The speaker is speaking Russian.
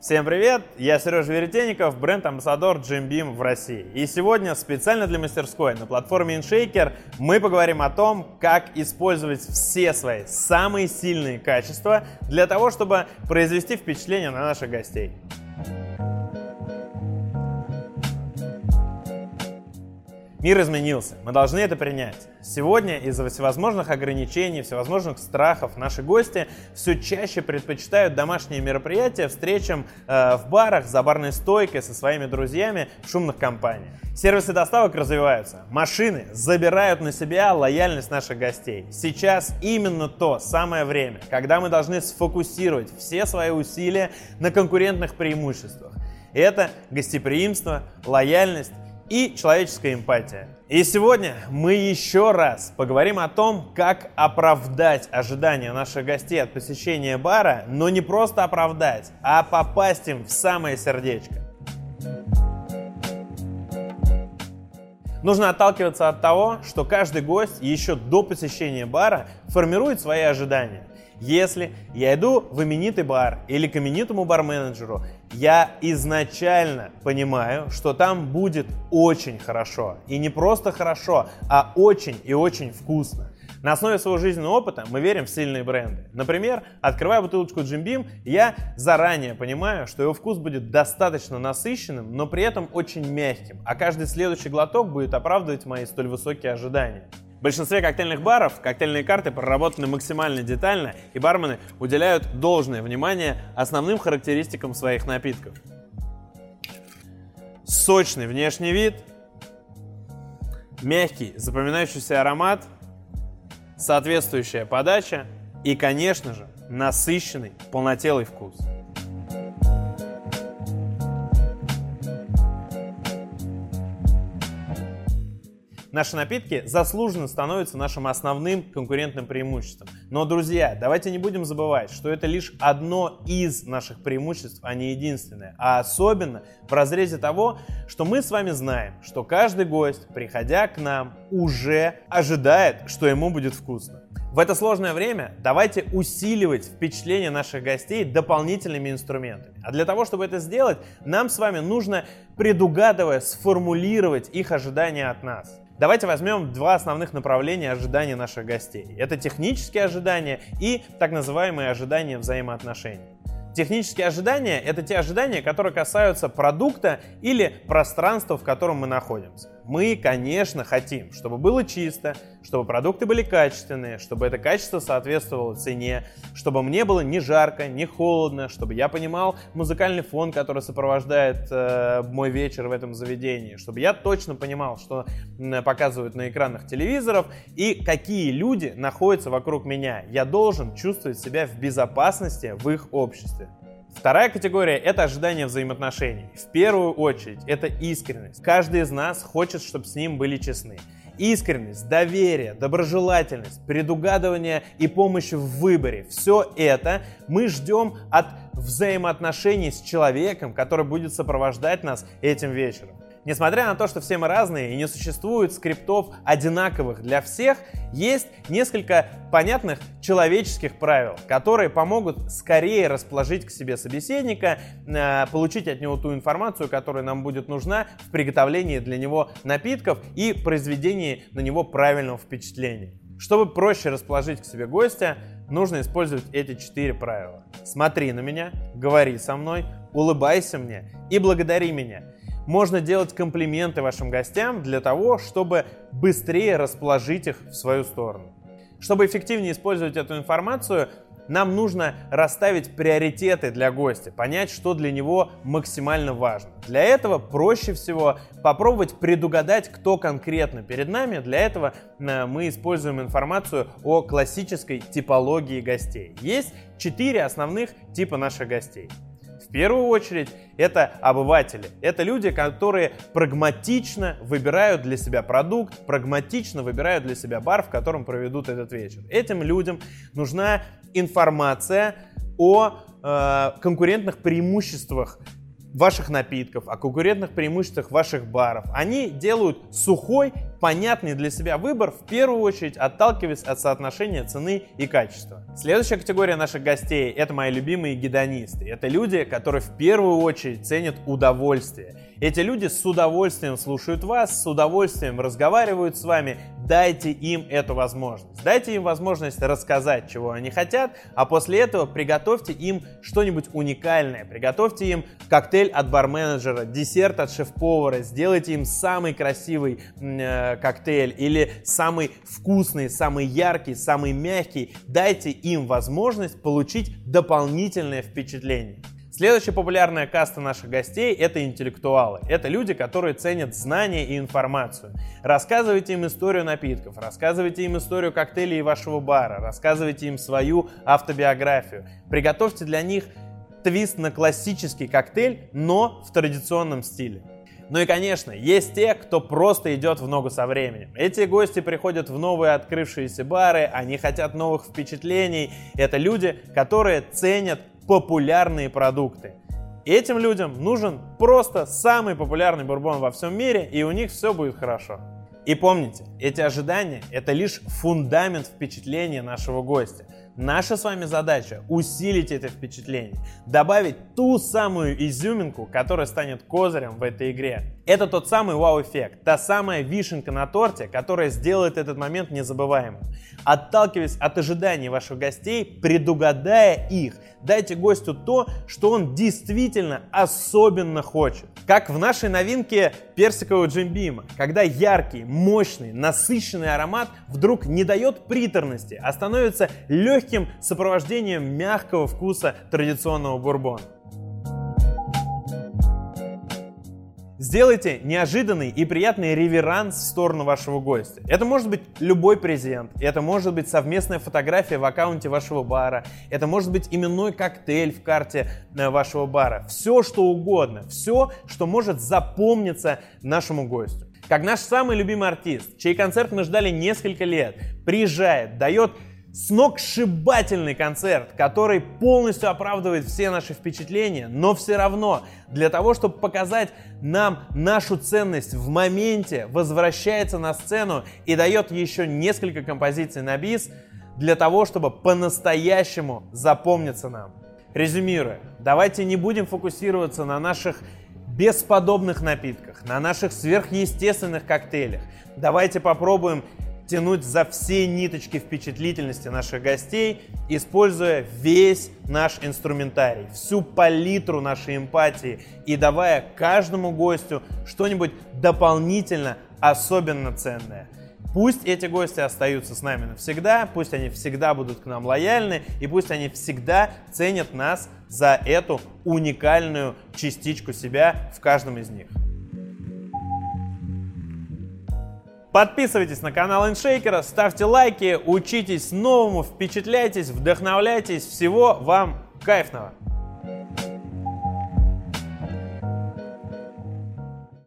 Всем привет! Я Сережа Веретенников, бренд-амбассадор Jim Beam в России. И сегодня специально для мастерской на платформе InShaker мы поговорим о том, как использовать все свои самые сильные качества для того, чтобы произвести впечатление на наших гостей. Мир изменился, мы должны это принять. Сегодня из-за всевозможных ограничений, всевозможных страхов наши гости все чаще предпочитают домашние мероприятия встречам э, в барах, за барной стойкой со своими друзьями в шумных компаниях. Сервисы доставок развиваются, машины забирают на себя лояльность наших гостей. Сейчас именно то самое время, когда мы должны сфокусировать все свои усилия на конкурентных преимуществах. Это гостеприимство, лояльность и человеческая эмпатия. И сегодня мы еще раз поговорим о том, как оправдать ожидания наших гостей от посещения бара, но не просто оправдать, а попасть им в самое сердечко. Нужно отталкиваться от того, что каждый гость еще до посещения бара формирует свои ожидания. Если я иду в именитый бар или к именитому барменеджеру, я изначально понимаю, что там будет очень хорошо. И не просто хорошо, а очень и очень вкусно. На основе своего жизненного опыта мы верим в сильные бренды. Например, открывая бутылочку Jim Beam, я заранее понимаю, что его вкус будет достаточно насыщенным, но при этом очень мягким, а каждый следующий глоток будет оправдывать мои столь высокие ожидания. В большинстве коктейльных баров коктейльные карты проработаны максимально детально, и бармены уделяют должное внимание основным характеристикам своих напитков. Сочный внешний вид, мягкий запоминающийся аромат, соответствующая подача и, конечно же, насыщенный полнотелый вкус. Наши напитки заслуженно становятся нашим основным конкурентным преимуществом. Но, друзья, давайте не будем забывать, что это лишь одно из наших преимуществ, а не единственное. А особенно в разрезе того, что мы с вами знаем, что каждый гость, приходя к нам, уже ожидает, что ему будет вкусно. В это сложное время давайте усиливать впечатление наших гостей дополнительными инструментами. А для того, чтобы это сделать, нам с вами нужно, предугадывая, сформулировать их ожидания от нас. Давайте возьмем два основных направления ожидания наших гостей. Это технические ожидания и так называемые ожидания взаимоотношений. Технические ожидания — это те ожидания, которые касаются продукта или пространства, в котором мы находимся. Мы, конечно, хотим, чтобы было чисто, чтобы продукты были качественные, чтобы это качество соответствовало цене, чтобы мне было не жарко, не холодно, чтобы я понимал музыкальный фон, который сопровождает э, мой вечер в этом заведении, чтобы я точно понимал, что показывают на экранах телевизоров и какие люди находятся вокруг меня. Я должен чувствовать себя в безопасности в их обществе. Вторая категория – это ожидание взаимоотношений. В первую очередь, это искренность. Каждый из нас хочет, чтобы с ним были честны. Искренность, доверие, доброжелательность, предугадывание и помощь в выборе – все это мы ждем от взаимоотношений с человеком, который будет сопровождать нас этим вечером. Несмотря на то, что все мы разные и не существует скриптов одинаковых для всех, есть несколько понятных человеческих правил, которые помогут скорее расположить к себе собеседника, э, получить от него ту информацию, которая нам будет нужна в приготовлении для него напитков и произведении на него правильного впечатления. Чтобы проще расположить к себе гостя, нужно использовать эти четыре правила. Смотри на меня, говори со мной, улыбайся мне и благодари меня. Можно делать комплименты вашим гостям для того, чтобы быстрее расположить их в свою сторону. Чтобы эффективнее использовать эту информацию, нам нужно расставить приоритеты для гостя, понять, что для него максимально важно. Для этого проще всего попробовать предугадать, кто конкретно перед нами. Для этого э, мы используем информацию о классической типологии гостей. Есть четыре основных типа наших гостей. В первую очередь это обыватели. Это люди, которые прагматично выбирают для себя продукт, прагматично выбирают для себя бар, в котором проведут этот вечер. Этим людям нужна информация о э, конкурентных преимуществах ваших напитков, о конкурентных преимуществах ваших баров. Они делают сухой понятный для себя выбор, в первую очередь отталкиваясь от соотношения цены и качества. Следующая категория наших гостей – это мои любимые гедонисты. Это люди, которые в первую очередь ценят удовольствие. Эти люди с удовольствием слушают вас, с удовольствием разговаривают с вами. Дайте им эту возможность. Дайте им возможность рассказать, чего они хотят, а после этого приготовьте им что-нибудь уникальное. Приготовьте им коктейль от барменеджера, десерт от шеф-повара, сделайте им самый красивый э, коктейль или самый вкусный, самый яркий, самый мягкий. Дайте им возможность получить дополнительное впечатление. Следующая популярная каста наших гостей – это интеллектуалы. Это люди, которые ценят знания и информацию. Рассказывайте им историю напитков, рассказывайте им историю коктейлей вашего бара, рассказывайте им свою автобиографию. Приготовьте для них твист на классический коктейль, но в традиционном стиле. Ну и, конечно, есть те, кто просто идет в ногу со временем. Эти гости приходят в новые открывшиеся бары, они хотят новых впечатлений. Это люди, которые ценят популярные продукты. Этим людям нужен просто самый популярный бурбон во всем мире, и у них все будет хорошо. И помните, эти ожидания – это лишь фундамент впечатления нашего гостя. Наша с вами задача усилить это впечатление, добавить ту самую изюминку, которая станет козырем в этой игре. Это тот самый вау-эффект, та самая вишенка на торте, которая сделает этот момент незабываемым. Отталкиваясь от ожиданий ваших гостей, предугадая их, дайте гостю то, что он действительно особенно хочет. Как в нашей новинке персикового джимбима, когда яркий, мощный, насыщенный аромат вдруг не дает приторности, а становится легким сопровождением мягкого вкуса традиционного бурбона. Сделайте неожиданный и приятный реверанс в сторону вашего гостя. Это может быть любой презент, это может быть совместная фотография в аккаунте вашего бара, это может быть именной коктейль в карте э, вашего бара. Все, что угодно, все, что может запомниться нашему гостю. Как наш самый любимый артист, чей концерт мы ждали несколько лет, приезжает, дает сногсшибательный концерт, который полностью оправдывает все наши впечатления, но все равно для того, чтобы показать нам нашу ценность в моменте, возвращается на сцену и дает еще несколько композиций на бис для того, чтобы по-настоящему запомниться нам. Резюмируя, давайте не будем фокусироваться на наших бесподобных напитках, на наших сверхъестественных коктейлях. Давайте попробуем тянуть за все ниточки впечатлительности наших гостей, используя весь наш инструментарий, всю палитру нашей эмпатии и давая каждому гостю что-нибудь дополнительно особенно ценное. Пусть эти гости остаются с нами навсегда, пусть они всегда будут к нам лояльны, и пусть они всегда ценят нас за эту уникальную частичку себя в каждом из них. Подписывайтесь на канал Иншейкера, ставьте лайки, учитесь новому, впечатляйтесь, вдохновляйтесь. Всего вам кайфного!